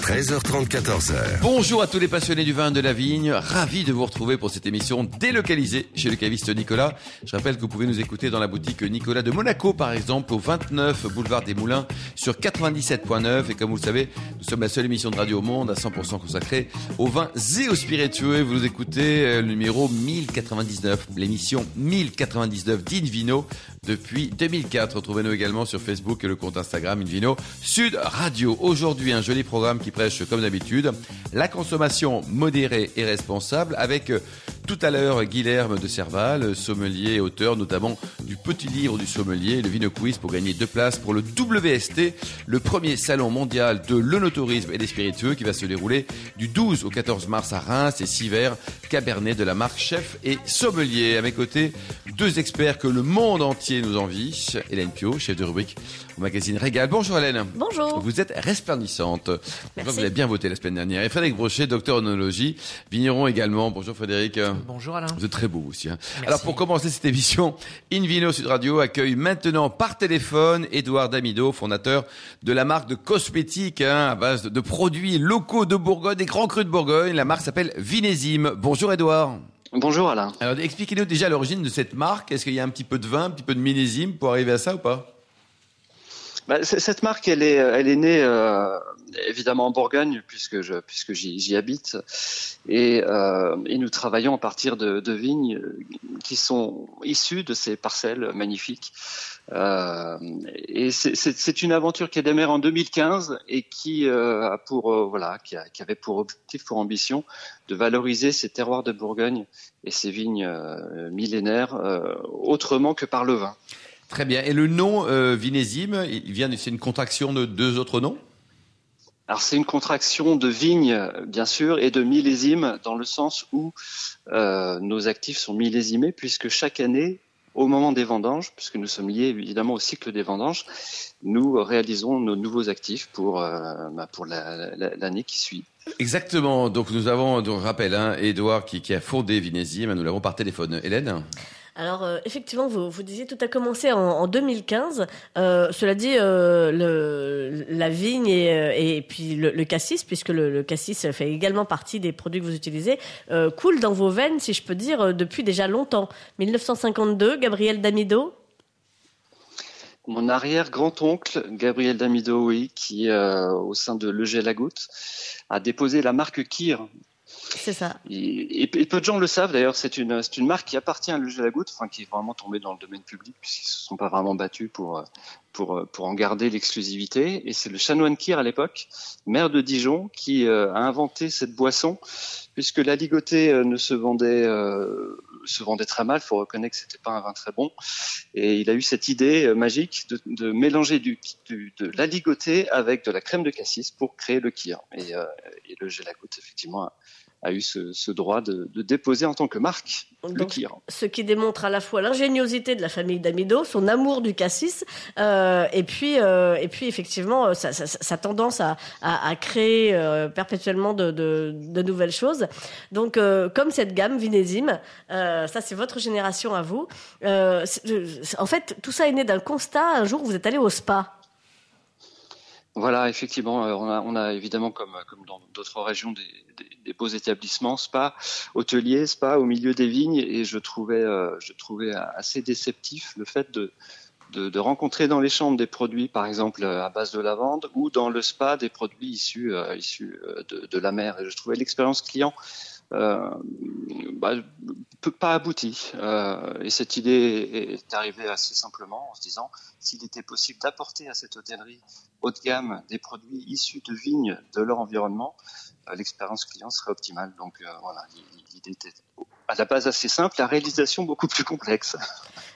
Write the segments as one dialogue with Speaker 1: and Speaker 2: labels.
Speaker 1: 13h30, 14h.
Speaker 2: Bonjour à tous les passionnés du vin de la vigne. Ravi de vous retrouver pour cette émission délocalisée chez le caviste Nicolas. Je rappelle que vous pouvez nous écouter dans la boutique Nicolas de Monaco, par exemple, au 29 boulevard des Moulins sur 97.9. Et comme vous le savez, nous sommes la seule émission de radio au monde à 100% consacrée aux vins et aux spiritueux. Vous nous écoutez euh, le numéro 1099, l'émission 1099 d'Invino depuis 2004. Retrouvez-nous également sur Facebook et le compte Instagram Invino Sud Radio. Aujourd'hui, un joli programme qui comme d'habitude, la consommation modérée et responsable avec euh, tout à l'heure Guilherme de Serval, sommelier et auteur notamment du petit livre du sommelier, le Vino Quiz pour gagner deux places pour le WST, le premier salon mondial de l'onotourisme et des spiritueux qui va se dérouler du 12 au 14 mars à Reims et six verres Cabernet de la marque Chef et Sommelier. À mes côtés, deux experts que le monde entier nous envie. Hélène Pio, chef de rubrique au magazine Régal. Bonjour Hélène.
Speaker 3: Bonjour.
Speaker 2: Vous êtes resplendissante.
Speaker 3: Merci.
Speaker 2: Vous avez bien voté la semaine dernière. Et Frédéric Brochet, docteur en onologie, vigneron également. Bonjour Frédéric.
Speaker 4: Bonjour Alain.
Speaker 2: Vous êtes très beau aussi. hein. Alors pour commencer cette émission, Invino Sud Radio accueille maintenant par téléphone Édouard Damido, fondateur de la marque de cosmétiques hein, à base de, produits locaux de Bourgogne, des grands crus de Bourgogne. La marque s'appelle Vinésime. Bonjour Édouard.
Speaker 5: Bonjour Alain.
Speaker 2: Alors expliquez-nous déjà l'origine de cette marque. Est-ce qu'il y a un petit peu de vin, un petit peu de millésime pour arriver à ça ou pas?
Speaker 5: Cette marque, elle est, elle est née euh, évidemment en Bourgogne puisque je, puisque j'y, habite, et, euh, et nous travaillons à partir de, vignes qui sont issues de ces parcelles magnifiques. Euh, et c'est, une aventure qui a démarré en 2015 et qui a pour voilà, qui, avait pour objectif, pour ambition, de valoriser ces terroirs de Bourgogne et ces vignes millénaires autrement que par le vin.
Speaker 2: Très bien. Et le nom euh, Vinésime, il vient, c'est une contraction de deux autres noms?
Speaker 5: Alors c'est une contraction de vigne, bien sûr, et de millésime, dans le sens où euh, nos actifs sont millésimés, puisque chaque année, au moment des vendanges, puisque nous sommes liés évidemment au cycle des vendanges, nous réalisons nos nouveaux actifs pour, euh, bah, pour la- la- l'année qui suit.
Speaker 2: Exactement. Donc nous avons, donc, je rappelle, hein, Édouard qui, qui a fondé Vinésime. Nous l'avons par téléphone. Hélène?
Speaker 3: Alors, euh, effectivement, vous, disiez tout a commencé en, en 2015. Euh, cela dit, euh, la vigne et, puis le, cassis, puisque le, cassis fait également partie des produits que vous utilisez, coule dans vos veines, si je peux dire, depuis déjà longtemps. 1952, Gabriel Damido.
Speaker 5: Mon arrière-grand-oncle, Gabriel Damido, oui, qui, au sein de Leger Lagoutte, a déposé la marque Kir
Speaker 3: C'est ça.
Speaker 5: Et, peu de gens le savent d'ailleurs, c'est une, une marque qui appartient à Le à la Goutte, enfin qui est vraiment tombée dans le domaine public puisqu'ils se sont pas vraiment battus pour, euh, pour, euh, pour en garder l'exclusivité. Et c'est le chanoine Kir à l'époque, maire de Dijon, qui euh, a inventé cette boisson puisque la ligotée ne se vendait, euh, se vendait très mal, faut reconnaître que c'était pas un vin très bon. Et il a eu cette idée magique de, de mélanger du, du- de la ligotée avec de la crème de cassis pour créer le Kir. Et, euh, et le Jeu à Goutte, effectivement, a, eu ce, ce droit de, de déposer en tant que marque le Kir.
Speaker 3: ce qui démontre à la fois l'ingéniosité de la famille Damido, son amour du cassis, euh, et puis euh, et puis effectivement euh, sa, sa- sa tendance à, à, à créer perpétuellement de, de, de nouvelles choses. Donc comme cette gamme Vinésime, ça c'est votre génération à vous. En fait, tout ça est né d'un constat. Un jour, vous êtes allé au spa.
Speaker 5: Voilà, effectivement, euh, on a, on a évidemment, comme, comme dans d'autres régions, des, beaux établissements, spa, hôteliers, spa au milieu des vignes, et je trouvais, euh, je trouvais assez déceptif le fait de, de, rencontrer dans les chambres des produits, par exemple euh, à base de lavande, ou dans le spa des produits issus, euh, issus euh, de, de la mer. Et je trouvais l'expérience client euh, bah, pas aboutie. Euh, et cette idée est arrivée assez simplement en se disant s'il était possible d'apporter à cette hôtellerie haut de gamme des produits issus de vignes de leur environnement, euh, l'expérience client serait optimale. Donc euh, voilà, l'idée était à la base assez simple, la réalisation beaucoup plus complexe.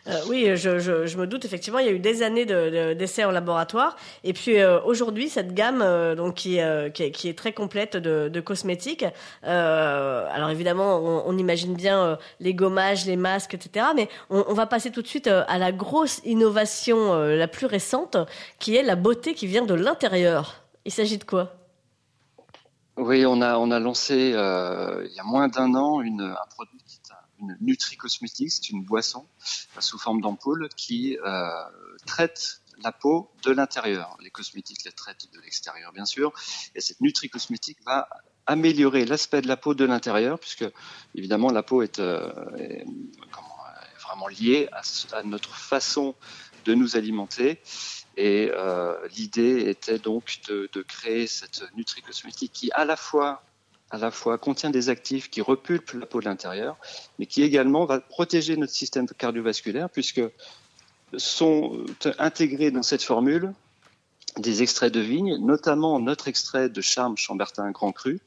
Speaker 3: Euh, oui, je, je, je me doute effectivement. Il y a eu des années de- de- d'essais en laboratoire, et puis euh, aujourd'hui cette gamme, euh, donc qui, qui, est, qui est très complète de, de cosmétiques. Alors évidemment, on, on imagine bien les gommages, les masques, etc. Mais on, on va passer tout de suite à la grosse innovation la plus récente, qui est la beauté qui vient de l'intérieur. Il s'agit de quoi?
Speaker 5: Oui, on a, on a lancé euh, il y a moins d'un an une, un produit une Nutri-Cosmétique, c'est une boisson euh, sous forme d'ampoule qui euh, traite la peau de l'intérieur. Les cosmétiques les traitent de l'extérieur, bien sûr, et cette nutri-cosmétique va améliorer l'aspect de la peau de l'intérieur, puisque évidemment la peau est, euh, vraiment liée à, notre façon de nous alimenter. Et l'idée était donc de, créer cette nutri-cosmétique qui à la fois à la fois contient des actifs qui repulpent la peau de l'intérieur, mais qui également va protéger notre système cardiovasculaire, puisque sont intégrés dans cette formule des extraits de vigne, notamment notre extrait de Charme Chambertin Grand Cru,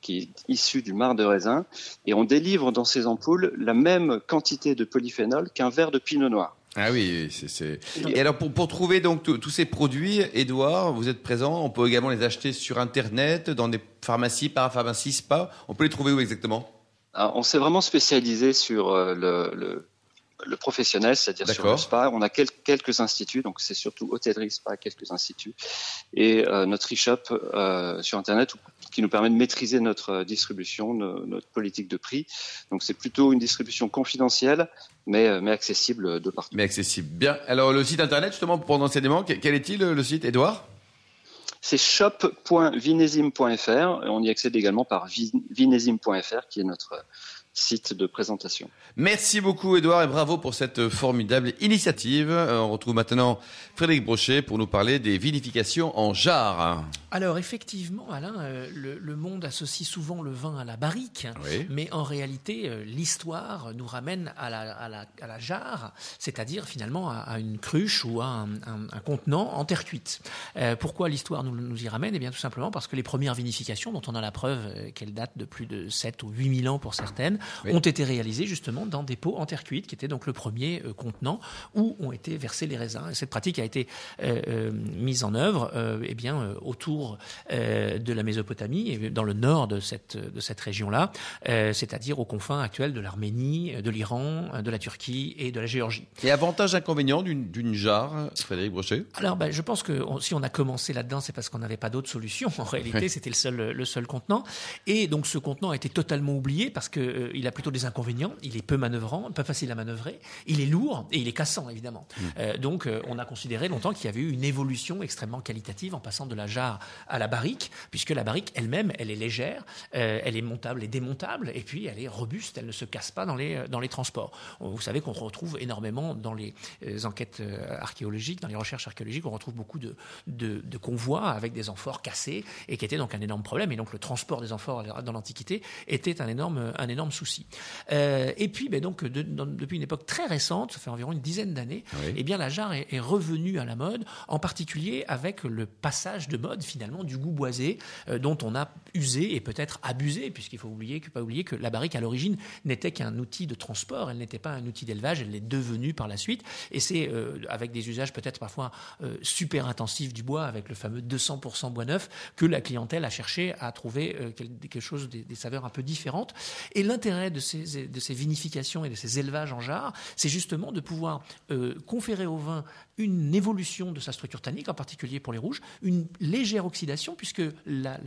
Speaker 5: qui est issu du marc de raisin, et on délivre dans ces ampoules la même quantité de polyphénol qu'un verre de pinot noir.
Speaker 2: Ah oui, c'est. Et alors pour, pour trouver donc tous ces produits, Edouard, vous êtes présent. On peut également les acheter sur internet, dans des pharmacies, parapharmacies, spa. On peut les trouver où exactement?
Speaker 5: On s'est vraiment spécialisé sur euh, le le professionnel, c'est-à-dire sur le spa. On a quelques instituts, donc c'est surtout hôtellerie, spa, quelques instituts, et euh, notre e-shop euh, sur Internet qui nous permet de maîtriser notre euh, distribution, notre politique de prix. Donc c'est plutôt une distribution confidentielle, mais, mais accessible de partout.
Speaker 2: Mais accessible. Bien. Alors le site Internet, justement, pour enseignement, quel est-il le site, Edouard
Speaker 5: c'est shop.vinesime.fr. On y accède également par vinesime.fr, qui est notre site de présentation.
Speaker 2: Merci beaucoup Edouard et bravo pour cette formidable initiative. Euh, on retrouve maintenant Frédéric Brochet pour nous parler des vinifications en jarre.
Speaker 4: Alors effectivement Alain, euh, le, monde associe souvent le vin à la barrique, mais en réalité euh, l'histoire nous ramène à la, à la, jarre, c'est-à-dire finalement à, une cruche ou à un, contenant en terre cuite. pourquoi l'histoire nous, nous, y ramène? Eh bien tout simplement parce que les premières vinifications, dont on a la preuve qu'elles datent de plus de 7 ou 8 000 ans pour certaines, ont été réalisés justement dans des pots en terre cuite, qui était donc le premier euh, contenant où ont été versés les raisins. Et cette pratique a été euh, euh, mise en œuvre eh bien, autour de la Mésopotamie, et dans le nord de cette, de cette région-là, c'est-à-dire aux confins actuels de l'Arménie, de l'Iran, de la Turquie et de la Géorgie.
Speaker 2: Et avantage inconvénient d'une jarre, Frédéric Brochet?
Speaker 4: Alors, ben, je pense que si on a commencé là-dedans, c'est parce qu'on n'avait pas d'autre solution. En réalité, c'était le seul, le seul contenant. Et donc, ce contenant a été totalement oublié parce que il a plutôt des inconvénients. Il est peu manœuvrant, peu facile à manœuvrer. Il est lourd et il est cassant, évidemment. Mmh. Euh, donc, euh, on a considéré longtemps qu'il y avait eu une évolution extrêmement qualitative en passant de la jarre à la barrique, puisque la barrique elle-même, elle est légère, euh, elle est montable et démontable, et puis elle est robuste, elle ne se casse pas dans les, dans les transports. Vous savez qu'on retrouve énormément dans les enquêtes archéologiques, dans les recherches archéologiques, on retrouve beaucoup de, de, de convois avec des amphores cassés, et qui étaient donc un énorme problème. Et donc, le transport des amphores dans l'Antiquité était un énorme, un énorme souci. Euh, et puis, ben donc, depuis une époque très récente, ça fait environ une dizaine d'années, eh bien, la jarre est, revenue à la mode, en particulier avec le passage de mode finalement du goût boisé, euh, dont on a usé et peut-être abusé, puisqu'il faut oublier, pas oublier que la barrique à l'origine n'était qu'un outil de transport, elle n'était pas un outil d'élevage, elle l'est devenue par la suite. Et c'est euh, avec des usages peut-être parfois super intensifs du bois, avec le fameux 200% bois neuf, que la clientèle a cherché à trouver quelque chose, des, des saveurs un peu différentes. Et l'intérêt de ces, de ces vinifications et de ces élevages en jarre, c'est justement de pouvoir euh, conférer au vin une évolution de sa structure tannique, en particulier pour les rouges, une légère oxydation, puisque la,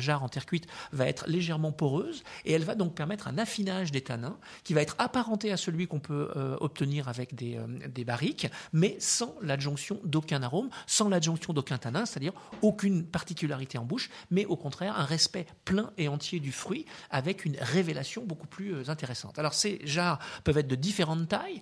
Speaker 4: jarre en terre cuite va être légèrement poreuse, et elle va donc permettre un affinage des tanins qui va être apparenté à celui qu'on peut euh, obtenir avec des, euh, des, barriques, mais sans l'adjonction d'aucun arôme, sans l'adjonction d'aucun tanin, c'est-à-dire aucune particularité en bouche, mais au contraire un respect plein et entier du fruit, avec une révélation beaucoup plus euh, intéressante. Alors ces jarres peuvent être de différentes tailles,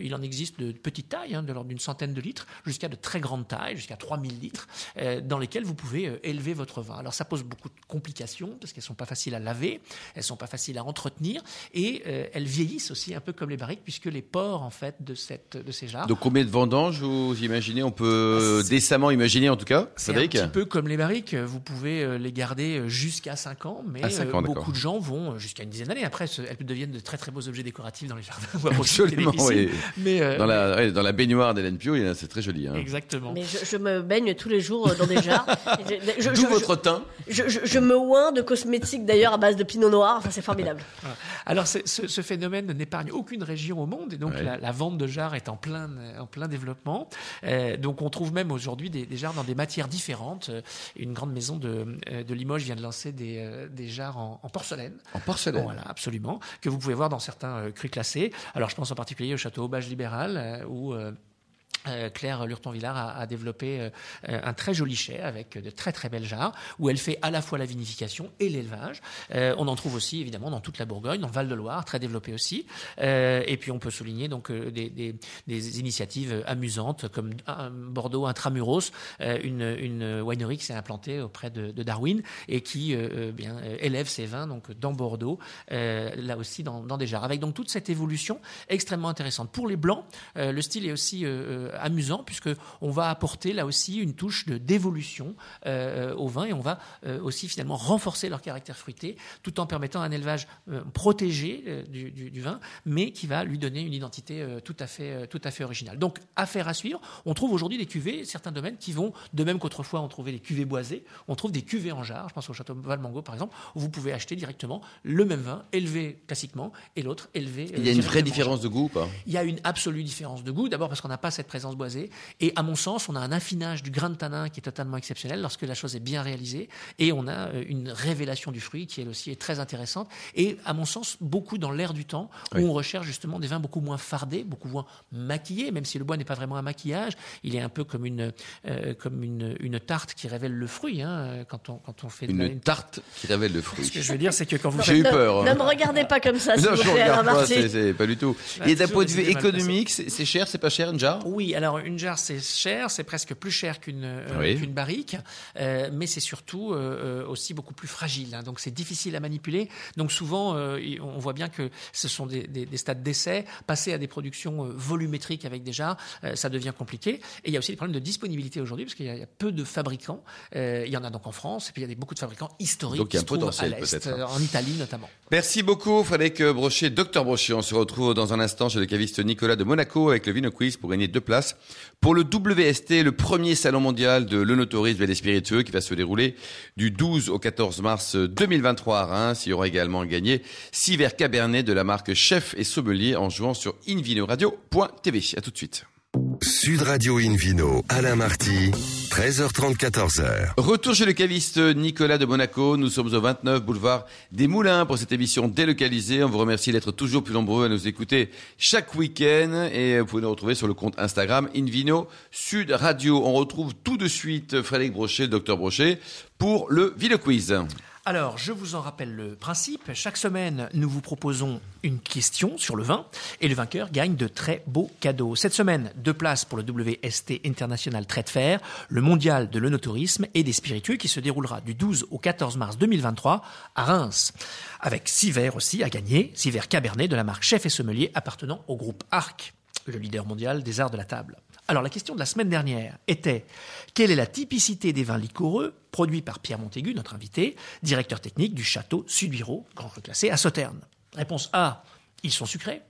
Speaker 4: il en existe de petites tailles, hein, de l'ordre d'une centaine de litres jusqu'à de très grandes tailles, jusqu'à 3000 litres, euh, dans lesquelles vous pouvez euh, élever votre vin. Alors ça pose beaucoup de complications parce qu'elles sont pas faciles à laver, elles sont pas faciles à entretenir et euh, elles vieillissent aussi un peu comme les barriques puisque les pores en fait de cette de ces jarres.
Speaker 2: Donc combien de vendanges vous imaginez On peut décemment imaginer en tout cas.
Speaker 4: C'est un petit peu comme les barriques. Vous pouvez les garder jusqu'à 5 ans, mais beaucoup de gens vont jusqu'à une dizaine d'années. Après, elles deviennent de très très beaux objets décoratifs dans les jardins.
Speaker 2: Absolument, oui. Mais dans la dans la baignoire d'Hélène Pio, c'est très joli. Hein.
Speaker 4: Exactement.
Speaker 3: Mais je, me baigne tous les jours euh, dans des jarres.
Speaker 2: D'où votre teint
Speaker 3: je, me oins de cosmétiques d'ailleurs à base de pinot noir. Enfin, c'est formidable.
Speaker 4: Alors, ce, phénomène n'épargne aucune région au monde et donc la, vente de jarres est en plein, en plein développement. Euh, donc, on trouve même aujourd'hui des, jarres dans des matières différentes. Euh, une grande maison de, de Limoges vient de lancer des, des jarres en, porcelaine.
Speaker 2: En porcelaine.
Speaker 4: voilà, absolument. Que vous pouvez voir dans certains crus classés. Alors, je pense en particulier au château Aubage Libéral où euh, Claire Lurton-Villard a, développé euh, un très joli chai avec de très très belles jarres où elle fait à la fois la vinification et l'élevage. Euh, on en trouve aussi évidemment dans toute la Bourgogne, dans Val-de-Loire, très développé aussi. Euh, et puis on peut souligner donc euh, des, initiatives amusantes comme Bordeaux intramuros, une, une winery qui s'est implantée auprès de, Darwin et qui élève ses vins donc dans Bordeaux, là aussi dans, dans, des jarres. Avec donc toute cette évolution extrêmement intéressante. Pour les blancs, le style est aussi amusant puisque on va apporter là aussi une touche de d'évolution euh, au vin et on va euh, aussi finalement renforcer leur caractère fruité tout en permettant un élevage euh, protégé euh, du, du, du, vin mais qui va lui donner une identité euh, tout à fait tout à fait originale. Donc affaire à suivre. On trouve aujourd'hui des cuvées certains domaines qui vont de même qu'autrefois on trouvait des cuvées boisées, on trouve des cuvées en jarre. Je pense au château Valmango par exemple où vous pouvez acheter directement le même vin élevé classiquement et l'autre élevé.
Speaker 2: Il y a une vraie différence de goût, pas?
Speaker 4: Il y a une absolue différence de goût. D'abord parce qu'on n'a pas cette présence boisée. Et à mon sens, on a un affinage du grain de tanin qui est totalement exceptionnel lorsque la chose est bien réalisée. Et on a euh, une révélation du fruit qui, elle aussi, est très intéressante. Et à mon sens, beaucoup dans l'air du temps, où oui. on recherche justement des vins beaucoup moins fardés, beaucoup moins maquillés, même si le bois n'est pas vraiment un maquillage. Il est un peu comme une, euh, comme une, une tarte qui révèle le fruit. Hein, quand, on, quand on fait
Speaker 2: une, une tarte qui révèle le fruit.
Speaker 4: Ce que je veux dire, c'est que quand vous
Speaker 2: J'ai eu peur.
Speaker 3: Ne, ne me regardez pas comme ça,
Speaker 2: non,
Speaker 3: vous
Speaker 2: je regarde pas, c'est- pas du tout.
Speaker 4: Bah,
Speaker 2: Et d'un point de vue économique, c'est cher, c'est pas cher une jarre
Speaker 4: Oui, alors une jarre c'est cher, c'est presque plus cher qu'une euh,
Speaker 2: Oui.
Speaker 4: barrique, euh, mais c'est surtout euh, euh, aussi beaucoup plus fragile. hein. donc c'est difficile à manipuler. Donc souvent, on voit bien que ce sont des, des- des stades d'essai. Passer à des productions volumétriques avec des jarres, ça devient compliqué. Et il y a aussi des problèmes de disponibilité aujourd'hui parce qu'il y, a- il y a peu de fabricants. Il y en a donc en France, et puis il y a des, beaucoup de fabricants historiques
Speaker 2: Donc il y a
Speaker 4: qui
Speaker 2: un
Speaker 4: se trouvent
Speaker 2: potentiel,
Speaker 4: à l'est, euh, en Italie notamment.
Speaker 2: Merci beaucoup, Frédéric Brochet, docteur Brochet. On se retrouve dans un instant chez le caviste Nicolas de Monaco avec le Vino Quiz pour gagner deux places pour le WST, le premier salon mondial de l'onotourisme et des spiritueux qui va se dérouler du 12 au 14 mars 2023 à Reims. Il y aura également gagné six verres Cabernet de la marque Chef et Sommelier en jouant sur invinoradio.tv. À tout de suite.
Speaker 1: Sud Radio Invino, Alain Marty, 13h30, 14h.
Speaker 2: Retour chez le caviste Nicolas de Monaco. Nous sommes au 29 boulevard des Moulins pour cette émission délocalisée. On vous remercie d'être toujours plus nombreux à nous écouter chaque week-end et vous pouvez nous retrouver sur le compte Instagram Invino Sud Radio. On retrouve tout de suite Frédéric Brochet, le docteur Brochet, pour le Ville Quiz.
Speaker 4: Alors, je vous en rappelle le principe. Chaque semaine, nous vous proposons une question sur le vin et le vainqueur gagne de très beaux cadeaux. Cette semaine, deux places pour le WST International Trade Fair, le mondial de l'onotourisme et des spiritueux qui se déroulera du 12 au 14 mars 2023 à Reims. Avec six verres aussi à gagner, six verres Cabernet de la marque Chef et Sommelier appartenant au groupe Arc, le leader mondial des arts de la table. Alors la question de la semaine dernière était quelle est la typicité des vins liquoreux produits par Pierre Montaigu, notre invité, directeur technique du château Suduiro, grand cru classé à Sauternes Réponse A, ils sont sucrés.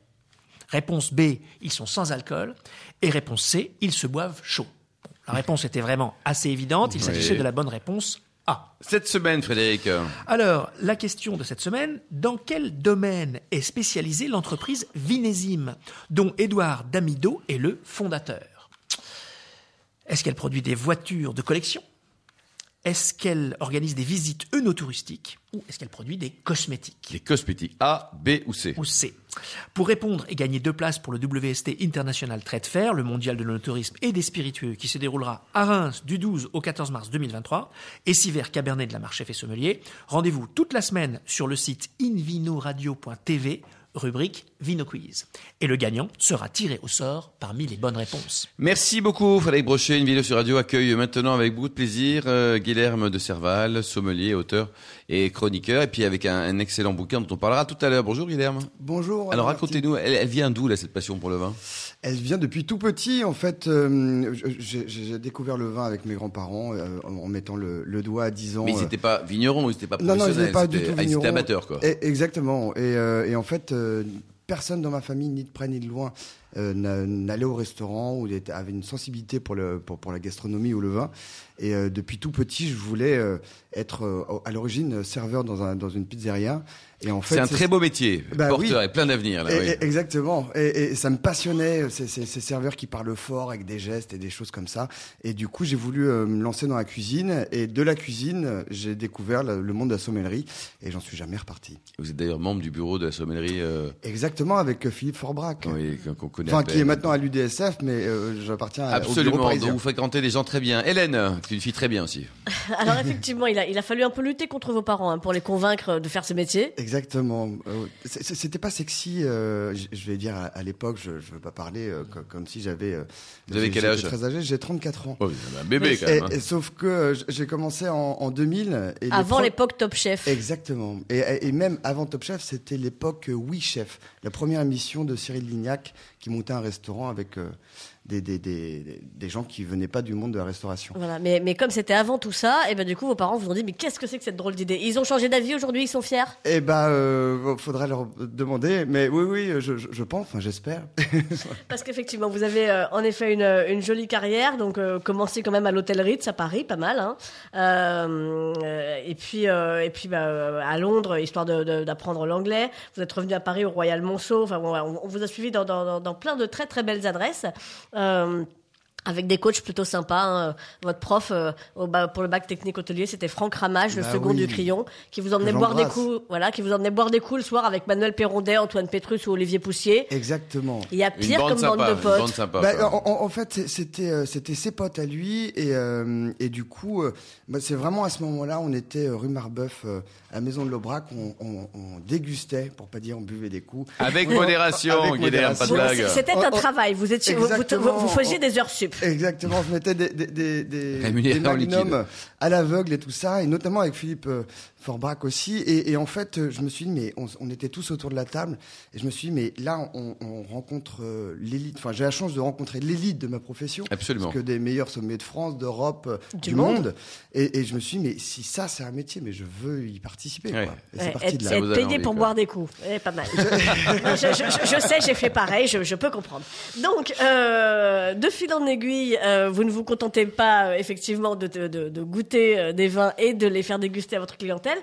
Speaker 4: Réponse B, ils sont sans alcool. Et réponse C, ils se boivent chaud. Bon, la réponse était vraiment assez évidente, il
Speaker 2: Oui.
Speaker 4: s'agissait de la bonne réponse A.
Speaker 2: Cette semaine, Frédéric,
Speaker 4: Alors, la question de cette semaine, dans quel domaine est spécialisée l'entreprise Vinésime, dont Édouard Damido est le fondateur? Est-ce qu'elle produit des voitures de collection? Est-ce qu'elle organise des visites œnotouristiques Ou est-ce qu'elle produit des cosmétiques?
Speaker 2: Les cosmétiques A, B ou C.
Speaker 4: Ou C. Pour répondre et gagner deux places pour le WST International Trade Fair, le mondial de l'onotourisme et des spiritueux qui se déroulera à Reims du 12 au 14 mars 2023 et six verres Cabernet de la marche Chef et Sommelier, rendez-vous toute la semaine sur le site invinoradio.tv rubrique Vino Quiz. Et le gagnant sera tiré au sort parmi les bonnes réponses.
Speaker 2: Merci beaucoup, Frédéric Brochet. Une vidéo sur radio accueille maintenant avec beaucoup de plaisir euh, Guilherme de Serval, sommelier, auteur et chroniqueur, et puis avec un, un excellent bouquin dont on parlera tout à l'heure. Bonjour Guilherme.
Speaker 6: Bonjour.
Speaker 2: Alors racontez-nous, elle, elle vient d'où là cette passion pour le vin?
Speaker 6: Elle vient depuis tout petit. En fait, euh, j'ai découvert le vin avec mes grands-parents euh, en mettant le, le doigt à 10 ans.
Speaker 2: Mais ils n'étaient pas vignerons, ils n'étaient pas
Speaker 6: Non, non, ils
Speaker 2: professionnels,
Speaker 6: n'étaient pas du tout
Speaker 2: ah, ils étaient
Speaker 6: vignerons.
Speaker 2: amateurs quoi.
Speaker 6: Et- exactement. Et, euh, et en fait, euh, personne dans ma famille, ni de près ni de loin, euh, n'a- n'allait au restaurant ou avait une sensibilité pour, le, pour, pour la gastronomie ou le vin. Et euh, depuis tout petit, je voulais euh, être à l'origine serveur dans, un, dans une pizzeria. Et en fait,
Speaker 2: C'est un très beau métier,
Speaker 6: Bah
Speaker 2: porteur
Speaker 6: oui.
Speaker 2: et plein d'avenir là.
Speaker 6: Et-
Speaker 2: oui.
Speaker 6: et- exactement. Et, et ça me passionnait, ces, ces- ces serveurs qui parlent fort avec des gestes et des choses comme ça. Et du coup, j'ai voulu euh, me lancer dans la cuisine. Et de la cuisine, j'ai découvert le, le monde de la sommellerie. Et j'en suis jamais reparti.
Speaker 2: Vous êtes d'ailleurs membre du bureau de la sommellerie euh,
Speaker 6: Exactement, avec euh, Philippe Forbrac.
Speaker 2: oui, qu'on connais.
Speaker 6: Enfin, qui est maintenant à l'UDSF, mais euh, j'appartiens à- au bureau
Speaker 2: Absolument. Donc vous fréquentez des gens très bien. Hélène, tu es une fille très bien aussi.
Speaker 3: Alors effectivement, il a, il a fallu un peu lutter contre vos parents hein, pour les convaincre de faire ce métier.
Speaker 6: Exactement. Euh, c'est- c'est- C'était pas sexy, euh, je vais dire à, à l'époque, je, je veux pas parler euh, co- comme, si j'avais. euh,
Speaker 2: Vous avez quel âge
Speaker 6: Très âgé, j'ai 34 ans.
Speaker 2: Oh, vous avez un bébé quand même. hein.
Speaker 6: et sauf que euh, j'ai commencé en, en 2000. Et les
Speaker 3: Avant
Speaker 6: pro-
Speaker 3: l'époque Top Chef.
Speaker 6: Exactement. Et, et même avant Top Chef, c'était l'époque euh, Oui Chef, la première émission de Cyril Lignac qui montait un restaurant avec euh, des, des, des, des gens qui venaient pas du monde de la restauration.
Speaker 3: Voilà, mais, mais comme c'était avant tout ça, et ben du coup vos parents vous ont dit mais qu'est-ce que c'est que cette drôle d'idée? Ils ont changé d'avis aujourd'hui, ils sont fiers?
Speaker 6: Eh ben, euh, faudra leur demander. Mais oui, oui, je, je, pense, enfin, j'espère.
Speaker 3: Parce qu'effectivement vous avez euh, en effet une, une jolie carrière, donc euh, commencé quand même à l'hôtel Ritz à Paris, pas mal, hein. Euh, euh, et puis euh, et puis bah, euh, à Londres histoire d'apprendre l'anglais. Vous êtes revenu à Paris au Royal Monceau. Enfin bon, on, on vous a suivi dans, dans, dans- dans plein de très très belles adresses. Euh, avec des coachs plutôt sympas. hein. Votre prof euh, au pour le bac technique hôtelier, c'était Franck Ramage, le
Speaker 6: Bah
Speaker 3: second
Speaker 6: oui.
Speaker 3: du Crayon, qui vous emmenait boire des coups, voilà, qui vous emmenait boire des coups le soir avec Manuel Perrondet, Antoine Pétrus ou Olivier Poussier.
Speaker 6: Exactement.
Speaker 3: Il y a pire
Speaker 2: bande
Speaker 3: comme
Speaker 2: sympa.
Speaker 3: bande de potes.
Speaker 2: bande sympa.
Speaker 6: Bah, en, en- en fait, c'était euh, c'était ses potes à lui et euh, et du coup, euh, bah, c'est vraiment à ce moment-là, on était rue Marbeuf à la Maison de l'Aubrac, on, on, on dégustait, pour pas dire on buvait des coups.
Speaker 2: Avec
Speaker 6: On-
Speaker 2: modération, pas de blague.
Speaker 3: C'était un travail. Vous étiez, vous, vous, vous faisiez des heures sup.
Speaker 6: Exactement, je mettais des, des, des, magnums à l'aveugle et tout ça, et notamment avec Philippe euh, Forbrac aussi. Et, et en fait, euh, je me suis dit, mais on, on était tous autour de la table, et je me suis dit, mais là, on, on rencontre euh, l'élite, enfin, j'ai la chance de rencontrer l'élite de ma profession.
Speaker 2: Absolument.
Speaker 6: Parce que des meilleurs sommets de France, d'Europe,
Speaker 3: Du
Speaker 6: du,
Speaker 3: monde.
Speaker 6: monde. Et, et je me suis dit, mais si ça, c'est un métier, mais je veux y participer.
Speaker 2: Ouais.
Speaker 6: Quoi. Et
Speaker 3: Ouais,
Speaker 6: c'est parti
Speaker 3: être
Speaker 6: de là.
Speaker 3: Payé pour
Speaker 2: quoi.
Speaker 3: boire des coups. Eh, pas mal. je, je- je- je sais, j'ai fait pareil, je, je peux comprendre. Donc, euh, de fil en aiguille, euh, vous ne vous contentez pas euh, effectivement de, goûter euh, des vins et de les faire déguster à votre clientèle.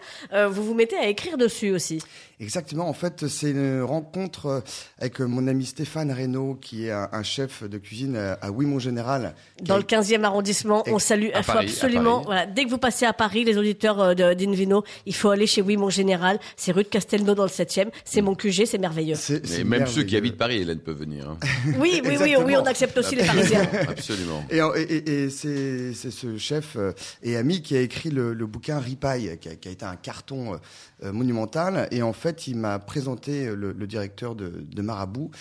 Speaker 3: Vous vous mettez à écrire dessus aussi.
Speaker 6: Exactement. En fait, c'est une rencontre euh, avec euh, mon ami Stéphane Reynaud, qui est un, chef de cuisine à, à Ouimont Général.
Speaker 3: Dans le 15e arrondissement, on salue,
Speaker 2: À
Speaker 3: il faut
Speaker 2: Paris,
Speaker 3: absolument, voilà, dès que vous passez à Paris, les auditeurs euh, d'Invino, il faut aller chez Oui Mon Général. C'est rue de Castelnau dans le 7e. C'est mon QG, c'est merveilleux.
Speaker 6: c'est-
Speaker 2: Mais
Speaker 6: c'est
Speaker 2: même ceux qui habitent Paris, Hélène, peuvent venir. hein.
Speaker 3: Oui, oui, oui, on accepte aussi les Parisiens.
Speaker 2: Absolument.
Speaker 6: Et, et- et- et c'est c'est ce chef euh, et ami qui a écrit le, le bouquin Ripaille, qui a, qui a été un carton euh, euh, monumental. Et en fait, il m'a présenté euh, le, le directeur de, de Marabout.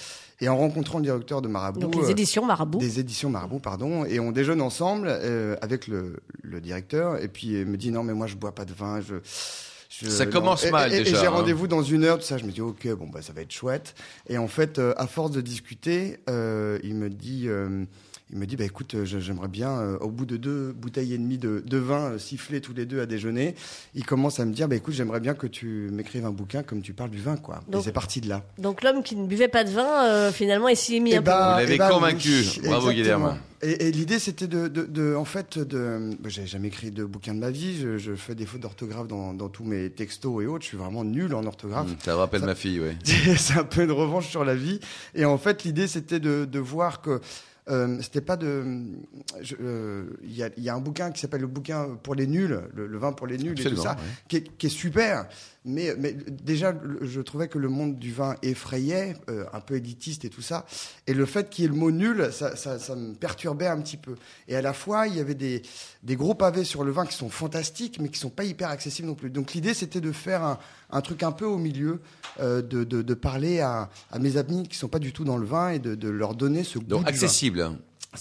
Speaker 6: Et en rencontrant le directeur de Marabout,
Speaker 3: Donc les
Speaker 6: euh,
Speaker 3: éditions Marabout.
Speaker 6: des éditions Marabout, pardon, et on déjeune ensemble euh, avec le, le directeur. Et puis il me dit non, mais moi je bois pas de vin. Je, je-
Speaker 2: Ça commence
Speaker 6: Et-
Speaker 2: mal,
Speaker 6: et- et
Speaker 2: déjà,
Speaker 6: j'ai
Speaker 2: hein.
Speaker 6: rendez-vous dans une heure, tout ça. Je me dis ok, bon bah ça va être chouette. Et en fait, euh, à force de discuter, euh, il me dit. euh, il me dit, bah écoute, euh, j'aimerais bien, euh, au bout de deux bouteilles et demie de, de vin euh, sifflés tous les deux à déjeuner, il commence à me dire, bah écoute, j'aimerais bien que tu m'écrives un bouquin comme tu parles du vin, quoi.
Speaker 3: Donc-
Speaker 6: et c'est parti de là.
Speaker 3: Donc l'homme qui ne buvait pas de vin, euh, finalement, il s'y est mis
Speaker 6: Eh
Speaker 3: un peu.
Speaker 6: ben,
Speaker 2: Vous l'avez
Speaker 6: eh ben,
Speaker 2: convaincu.
Speaker 6: oui,
Speaker 2: Bravo. Guilherme.
Speaker 6: Et, et l'idée, c'était de, de, de- en fait, de. bah, J'ai jamais écrit de bouquin de ma vie. Je, je fais des fautes d'orthographe dans, dans tous mes textos et autres. Je suis vraiment nul en orthographe.
Speaker 2: Hum, Ça me rappelle
Speaker 6: Ça-
Speaker 2: ma fille, ouais.
Speaker 6: c'est un peu une revanche sur la vie. Et en fait, l'idée, c'était de, de voir que euh, c'était pas de. je- euh, Il y, a, il y a un bouquin qui s'appelle le bouquin pour les nuls, le, le vin pour les nuls et tout ça,
Speaker 2: ouais.
Speaker 6: qui, est, qui est super. Mais, mais déjà, je trouvais que le monde du vin effrayait, euh, un peu élitiste et tout ça. Et le fait qu'il y ait le mot nul, ça, ça, ça me perturbait un petit peu. Et à la fois, il y avait des, des gros pavés sur le vin qui sont fantastiques, mais qui sont pas hyper accessibles non plus. Donc l'idée, c'était de faire un, un truc un peu au milieu, euh, de, de, de parler à, à mes amis qui sont pas du tout dans le vin et de, de leur donner ce goût
Speaker 2: Donc
Speaker 6: du
Speaker 2: accessible.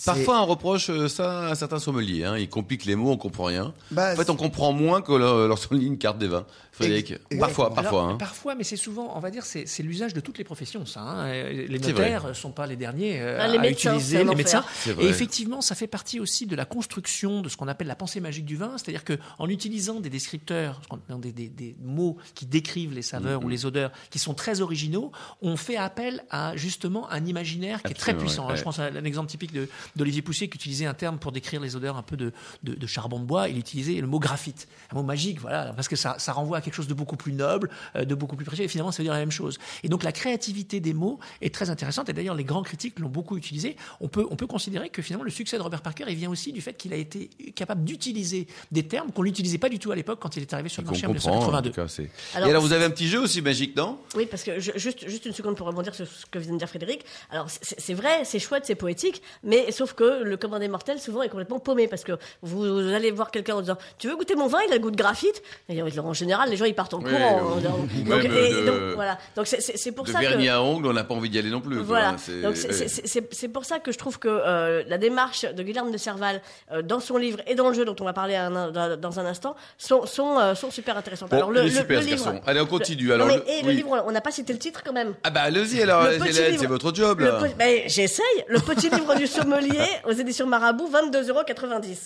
Speaker 2: Parfois, on reproche euh, ça à certains sommeliers. Hein. Ils compliquent les mots, on comprend rien.
Speaker 6: Bah,
Speaker 2: En fait, on comprend moins que lorsqu'on lit une carte des vins. Frédéric,
Speaker 6: Ex-
Speaker 2: parfois, parfois.
Speaker 4: Alors,
Speaker 2: hein.
Speaker 4: Parfois, mais c'est souvent, on va dire, c'est c'est l'usage de toutes les professions, ça. hein. Euh, Les notaires ne sont pas les derniers euh,
Speaker 3: Ah, les
Speaker 4: à
Speaker 3: médecins,
Speaker 4: utiliser, les médecins. Et effectivement, ça fait partie aussi de la construction de ce qu'on appelle la pensée magique du vin, c'est-à-dire que en utilisant des descripteurs, des, des- des mots qui décrivent les saveurs
Speaker 2: Mm-hmm.
Speaker 4: ou les odeurs, qui sont très originaux, on fait appel à justement un imaginaire qui est très puissant.
Speaker 2: ouais.
Speaker 4: Je pense à un exemple typique de, d'Olivier Poussier qui utilisait un terme pour décrire les odeurs un peu de, de, de charbon de bois. Il utilisait le mot graphite, un mot magique, voilà, parce que ça, ça renvoie à quelque chose de beaucoup plus noble, euh, de beaucoup plus précieux. Et finalement, ça veut dire la même chose. Et donc la créativité des mots est très intéressante. Et d'ailleurs, les grands critiques l'ont beaucoup utilisé. On peut, on peut considérer que finalement le succès de Robert Parker, il vient aussi du fait qu'il a été capable d'utiliser des termes qu'on n'utilisait pas du tout à l'époque quand il est arrivé sur le marché en
Speaker 2: comprend, en
Speaker 4: 1982.
Speaker 2: tout cas, c'est-
Speaker 3: Alors,
Speaker 2: Et alors, vous avez un petit jeu aussi magique, non?
Speaker 3: Oui, parce que je- juste, juste une seconde pour rebondir sur ce que vient de dire Frédéric. Alors, c'est vrai, c'est chouette, c'est poétique, mais sauf que le commandé mortel, souvent, est complètement paumé parce que vous, allez voir quelqu'un en disant Tu veux goûter mon vin? Il a le goût de graphite. Et en général, les gens, ils partent en
Speaker 2: Oui,
Speaker 3: courant.
Speaker 2: ou-
Speaker 3: Donc,
Speaker 2: ou
Speaker 3: donc,
Speaker 2: même
Speaker 3: et-
Speaker 2: de-
Speaker 3: donc, voilà. Donc, c'est- pour
Speaker 2: De
Speaker 3: ça que.
Speaker 2: vernis à ongles, on n'a pas envie d'y aller non plus.
Speaker 3: Voilà.
Speaker 2: C'est-
Speaker 3: Donc c'est- pour ça que je trouve que euh, la démarche de Guilherme de Serval euh, dans son livre et dans le jeu dont on va parler un- dans, dans un instant sont, sont, euh, sont super intéressantes.
Speaker 2: Bon,
Speaker 3: Alors le,
Speaker 2: il est
Speaker 3: le-
Speaker 2: super,
Speaker 3: le
Speaker 2: ce
Speaker 3: livre.
Speaker 2: garçon. Allez, on continue. Alors,
Speaker 3: non, mais, et le
Speaker 2: oui.
Speaker 3: livre, on n'a pas cité le titre quand même.
Speaker 2: Ah bah allez-y alors, c'est votre job
Speaker 3: Le
Speaker 2: là.
Speaker 3: pe- ben, J'essaye. Le petit livre du sommelier aux éditions Marabout, 22,90 euros.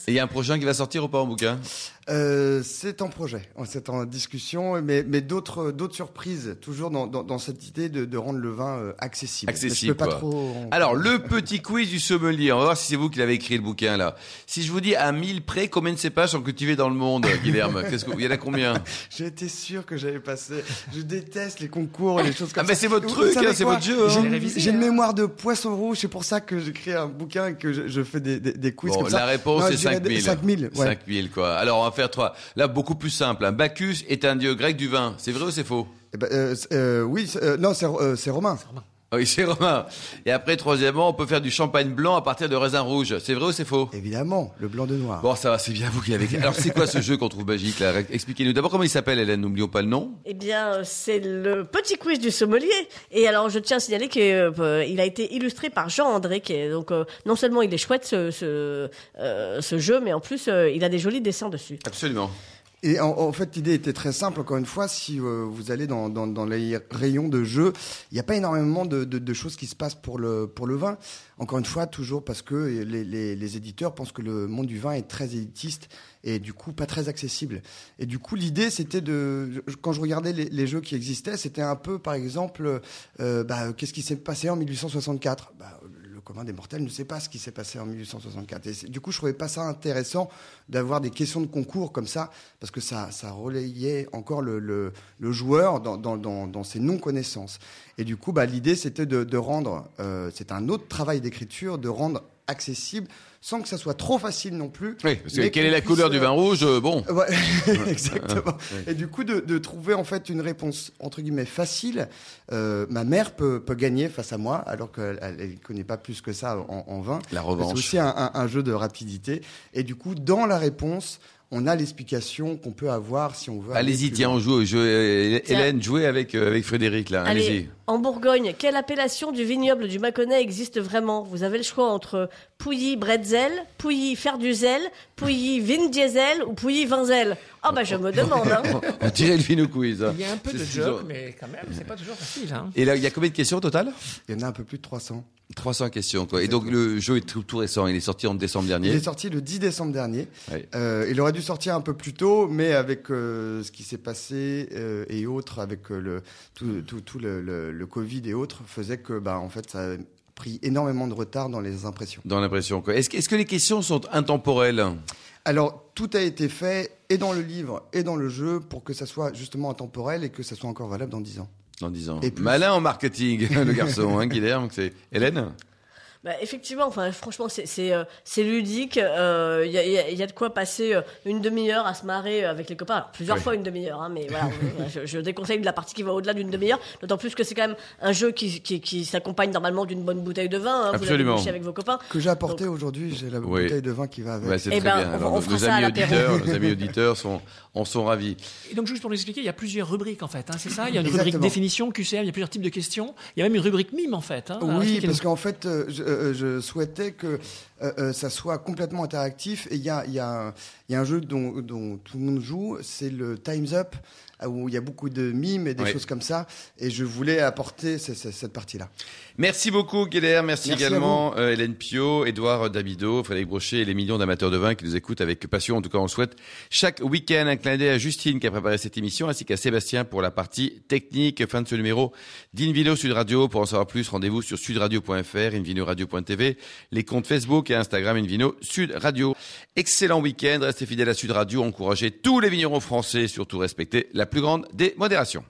Speaker 2: Et il y a un prochain qui va sortir ou pas en bouquin?
Speaker 6: Euh, c'est en projet, c'est en discussion, mais, mais d'autres, d'autres surprises, toujours dans, dans, dans cette idée de, de rendre le vin euh, accessible.
Speaker 2: Accessible,
Speaker 6: Mais Je peux pas
Speaker 2: quoi.
Speaker 6: trop. en-
Speaker 2: Alors, le petit quiz du sommelier. On va voir si c'est vous qui l'avez écrit le bouquin là. Si je vous dis à 1000 près, combien de cépages sont cultivés dans le monde, Guilherme? Qu'est-ce que... Il y en a combien?
Speaker 6: Été sûr que j'allais passer. Je déteste les concours, les choses comme
Speaker 2: Ah, mais
Speaker 6: ça.
Speaker 2: c'est votre
Speaker 6: Vous
Speaker 2: truc, hein, c'est votre jeu, hein.
Speaker 6: J'ai
Speaker 4: l'ai
Speaker 6: une-
Speaker 4: révisé,
Speaker 6: J'ai une
Speaker 4: hein.
Speaker 6: mémoire de poisson rouge, c'est pour ça que j'écris un bouquin et que je, je fais des, des, des quiz
Speaker 2: Bon,
Speaker 6: comme ça.
Speaker 2: la réponse
Speaker 6: Non,
Speaker 2: c'est
Speaker 6: je dirais
Speaker 2: 5000.
Speaker 6: 5000, ouais.
Speaker 2: 5000 quoi. Alors on va faire trois. Là beaucoup plus simple. hein. Bacchus est un dieu grec du vin. C'est vrai ou c'est faux?
Speaker 6: Eh ben, euh, euh, oui, c'est- euh, non, c'est euh, c'est romain.
Speaker 2: Ah Oui, c'est romain. Et après troisièmement, on peut faire du champagne blanc à partir de raisin rouge. C'est vrai ou c'est faux?
Speaker 6: Évidemment, le blanc de noir.
Speaker 2: Bon, ça va, c'est bien vous qui l'avez écrit. Alors, c'est quoi ce jeu qu'on trouve magique, là? Expliquez-nous d'abord comment il s'appelle, Hélène, n'oublions pas le nom.
Speaker 3: Eh bien, c'est le petit quiz du sommelier. Et alors, je tiens à signaler qu'il a été illustré par Jean André, qui est donc euh, non seulement il est chouette ce, ce, euh, ce jeu, mais en plus euh, il a des jolis dessins dessus.
Speaker 2: Absolument.
Speaker 6: Et en, en fait, l'idée était très simple. Encore une fois, si euh, vous allez dans, dans, dans les rayons de jeux, il n'y a pas énormément de, de, de choses qui se passent pour le, pour le vin. Encore une fois, toujours parce que les, les, les éditeurs pensent que le monde du vin est très élitiste et du coup pas très accessible. Et du coup, l'idée, c'était de, quand je regardais les, les jeux qui existaient, c'était un peu, par exemple, euh, bah, qu'est-ce qui s'est passé en 1864 bah, Le des mortels ne sait pas ce qui s'est passé en 1864. Et du coup, je trouvais pas ça intéressant d'avoir des questions de concours comme ça, parce que ça, relayait encore le, joueur dans, ses non-connaissances. Et du coup, bah, l'idée, c'était de, de rendre, euh, c'est un autre travail d'écriture, de rendre accessible, sans que ça soit trop facile non plus.
Speaker 2: Oui, parce que quelle est la couleur du
Speaker 6: euh,
Speaker 2: vin rouge euh, Bon.
Speaker 6: Ouais, exactement. Et du coup, de, de trouver en fait une réponse entre guillemets facile. Euh, ma mère peut, peut gagner face à moi, alors qu'elle ne connaît pas plus que ça en, en vin.
Speaker 2: La
Speaker 6: C'est
Speaker 2: revanche.
Speaker 6: aussi un, un- un jeu de rapidité. Et du coup, dans la réponse, on a l'explication qu'on peut avoir si on veut.
Speaker 2: Allez-y, tiens, on joue au jeu. Euh,
Speaker 3: Tiens.
Speaker 2: Hélène, jouez avec, euh, avec Frédéric, là.
Speaker 3: Allez,
Speaker 2: Allez-y.
Speaker 3: En Bourgogne, quelle appellation du vignoble du Mâconnais existe vraiment? Vous avez le choix entre Pouilly Bretzel, Pouilly Faire du Zèle, Pouilly Vin Diesel ou Pouilly Vinzel. Ah bah je me demande. Hein.
Speaker 2: On dirait le Vino Quiz.
Speaker 4: Il y a un peu de joke, mais quand même, c'est pas toujours facile. Hein.
Speaker 2: Et là, il y a combien de questions au total?
Speaker 6: Il y en a un peu plus de 300.
Speaker 2: 300 questions, quoi. Et donc, le jeu est tout, tout récent. Il est sorti en décembre
Speaker 6: Il
Speaker 2: dernier.
Speaker 6: est sorti le 10 décembre dernier.
Speaker 2: Ouais.
Speaker 6: Euh, il aurait dû sortir un peu plus tôt, mais avec euh, ce qui s'est passé euh, et autres, avec euh, le, tout, tout, tout le, le- le Covid et autres, faisait que, bah, en fait, ça a pris énormément de retard dans les impressions.
Speaker 2: Dans l'impression, quoi. Est-ce que, les questions sont intemporelles?
Speaker 6: Alors, tout a été fait, et dans le livre, et dans le jeu, pour que ça soit justement intemporel et que ça soit encore valable dans 10 ans.
Speaker 2: Dans 10 ans.
Speaker 6: Et plus.
Speaker 2: Malin en marketing, le garçon, hein, Guilherme. C'est Hélène?
Speaker 3: Bah, effectivement, enfin, franchement, c'est euh, ludique. euh, Il y, a, il y a- il y a de quoi passer euh, une demi-heure à se marrer avec les copains. Alors, plusieurs
Speaker 2: Oui.
Speaker 3: fois une demi-heure, hein, mais voilà, euh, je, je déconseille de la partie qui va au-delà d'une demi-heure. D'autant plus que c'est quand même un jeu qui, qui, qui s'accompagne normalement d'une bonne bouteille de vin. hein, vous
Speaker 2: Absolument.
Speaker 3: bouché avec vos copains.
Speaker 6: Que j'ai apporté aujourd'hui, j'ai la
Speaker 2: Oui.
Speaker 6: bouteille de vin qui va avec.
Speaker 2: Ouais, C'est
Speaker 3: Eh
Speaker 2: très
Speaker 3: ben,
Speaker 2: bien.
Speaker 3: on-
Speaker 2: Alors,
Speaker 3: on
Speaker 2: nos-
Speaker 3: fera
Speaker 2: nos,
Speaker 3: ça à
Speaker 2: amis auditeurs, nos amis auditeurs sont, en sont ravis.
Speaker 4: Et donc, juste pour nous expliquer, il y a plusieurs rubriques en fait. Hein, c'est ça? Il y a une
Speaker 6: Exactement.
Speaker 4: rubrique définition, QCM, il y a plusieurs types de questions. Il y a même une rubrique mime en fait. Hein,
Speaker 6: Oui, parce qu'en fait, euh, je, euh, je souhaitais que euh, euh, ça soit complètement interactif. Et il y a, un- jeu dont tout le monde joue, c'est le Time's Up, où il y a beaucoup de mimes et des choses comme ça. Et je voulais apporter ce- ce- cette partie-là.
Speaker 2: Merci beaucoup, Guéler. Merci, également, euh, Hélène Pio, Édouard Dabido, Frédéric Brochet et les millions d'amateurs de vin qui nous écoutent avec passion. En tout cas, on le souhaite. Chaque week-end, un clin d'œil à Justine qui a préparé cette émission, ainsi qu'à Sébastien pour la partie technique. Fin de ce numéro d'Invino Sud Radio. Pour en savoir plus, rendez-vous sur sudradio.fr, invinoradio.tv, les comptes Facebook et Instagram Invino Sud Radio. Excellent week-end. Restez fidèles à Sud Radio. Encouragez tous les vignerons français, surtout respectez la plus grande des modérations.